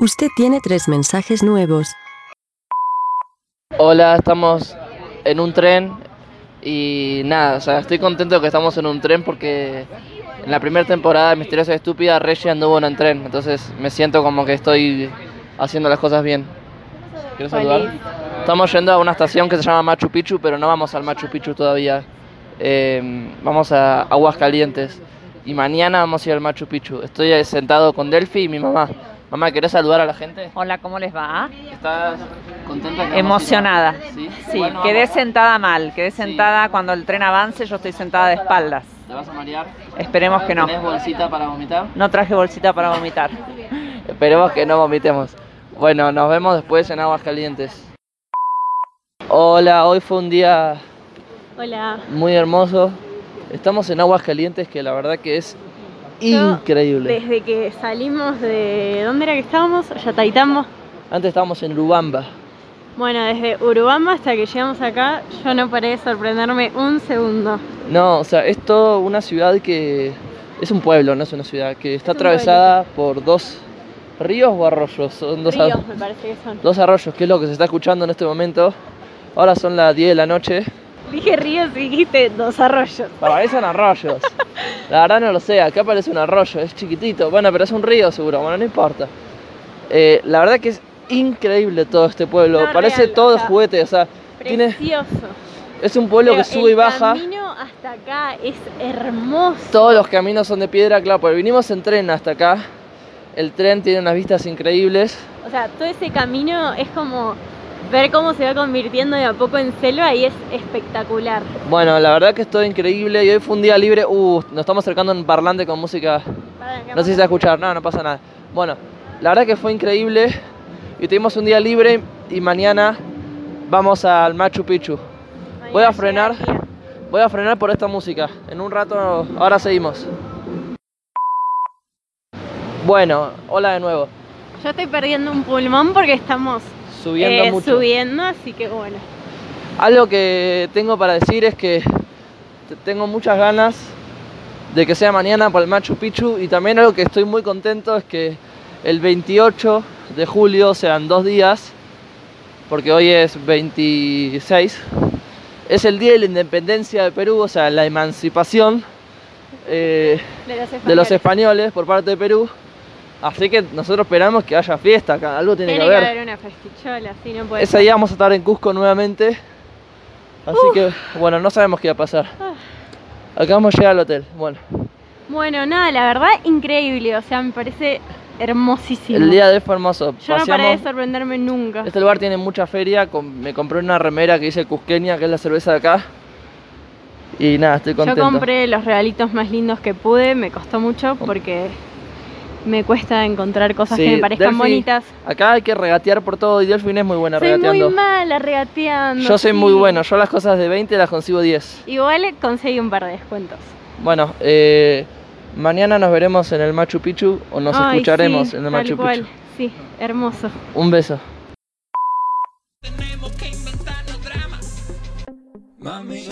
Usted tiene tres mensajes nuevos. Hola, estamos en un tren y nada, o sea, estoy contento de que estamos en un tren porque en la primera temporada de Misteriosa y Estúpida Reggie anduvo en un tren, entonces me siento como que estoy haciendo las cosas bien. ¿Quieres saludar? Estamos yendo a una estación que se llama Machu Picchu, pero no vamos al Machu Picchu todavía. Eh, vamos a Aguas Calientes y mañana vamos a ir al Machu Picchu. Estoy sentado con Delphi y mi mamá. Mamá, ¿querés saludar a la gente? Hola, ¿cómo les va? ¿Estás contenta? Emocionada. Sí, Sí, Bueno, quedé vamos. sentada mal, quedé Sí. sentada cuando el tren avance, yo estoy sentada de espaldas. ¿Te vas a marear? Esperemos que no. ¿Tenés bolsita para vomitar? No traje bolsita para vomitar. Esperemos que no vomitemos. Bueno, nos vemos después en Aguas Calientes. Hola, hoy fue un día Hola. muy hermoso. Estamos en Aguas Calientes que la verdad que es Yo, increíble. Desde que salimos de. ¿Dónde era que estábamos? Yataitambo. Antes estábamos en Lubamba. Bueno, desde Urubamba hasta que llegamos acá, yo no paré de sorprenderme un segundo. No, o sea, es toda una ciudad que es un pueblo, no es una ciudad, que está atravesada por dos ríos o arroyos. Son dos, Ríos, ar- me parece que son. dos arroyos, que es lo que se está escuchando en este momento. Ahora son las 10 de la noche. Dije ríos y dijiste dos arroyos. Son arroyos. La verdad no lo sé, acá parece un arroyo, es chiquitito. Bueno, pero es un río seguro, bueno, no importa. Eh, la verdad que es increíble todo este pueblo. No, parece real, todo o sea, juguete, o sea, tiene, Precioso. es un pueblo que sube y el baja. camino hasta acá es hermoso. Todos los caminos son de piedra, claro, porque vinimos en tren hasta acá. El tren tiene unas vistas increíbles. O sea, todo ese camino es como ver cómo se va convirtiendo de a poco en selva y es espectacular. Bueno, la verdad que es todo increíble y hoy fue un día libre. Uh, nos estamos acercando un parlante con música No sé si se va a escuchar, no, no pasa nada. Bueno, la verdad que fue increíble y tuvimos un día libre y mañana vamos al Machu Picchu. Voy a frenar, voy a frenar por esta música. En un rato, ahora seguimos. Bueno, hola de nuevo. Yo estoy perdiendo un pulmón porque estamos Subiendo eh, mucho. subiendo, así que bueno. Algo que tengo para decir es que te- tengo muchas ganas de que sea mañana para el Machu Picchu y también algo que estoy muy contento es que el 28 de julio, o sea, en dos días, porque hoy es 26, es el día de la independencia de Perú, o sea, la emancipación eh, De los de los españoles. españoles por parte de Perú. Así que nosotros esperamos que haya fiesta acá, algo tiene, Tiene que que haber. haber una festichola, así no puede Ese ser. día vamos a estar en Cusco nuevamente. Así que, bueno, no sabemos qué va a pasar. Acabamos de llegar al hotel. Bueno, Bueno, nada, la verdad, increíble. O sea, me parece hermosísimo. el día de hoy fue hermoso. Yo no paré de sorprenderme nunca. Este lugar tiene mucha feria. Me compré una remera que dice Cusqueña, que es la cerveza de acá. Y nada, estoy Yo contento. compré los regalitos más lindos que pude, me costó mucho porque me cuesta encontrar cosas Sí, que me parezcan Delphi, bonitas. Acá hay que regatear por todo y Delfín es muy buena Soy regateando. muy mala regateando. Yo soy sí. muy bueno. Yo las cosas de 20 las consigo 10. Igual conseguí un par de descuentos. Bueno, eh, mañana nos veremos en el Machu Picchu o nos Ay, escucharemos sí, en el Machu cual. Picchu. Sí, hermoso. Un beso. Tenemos que inventarnos drama. Mami,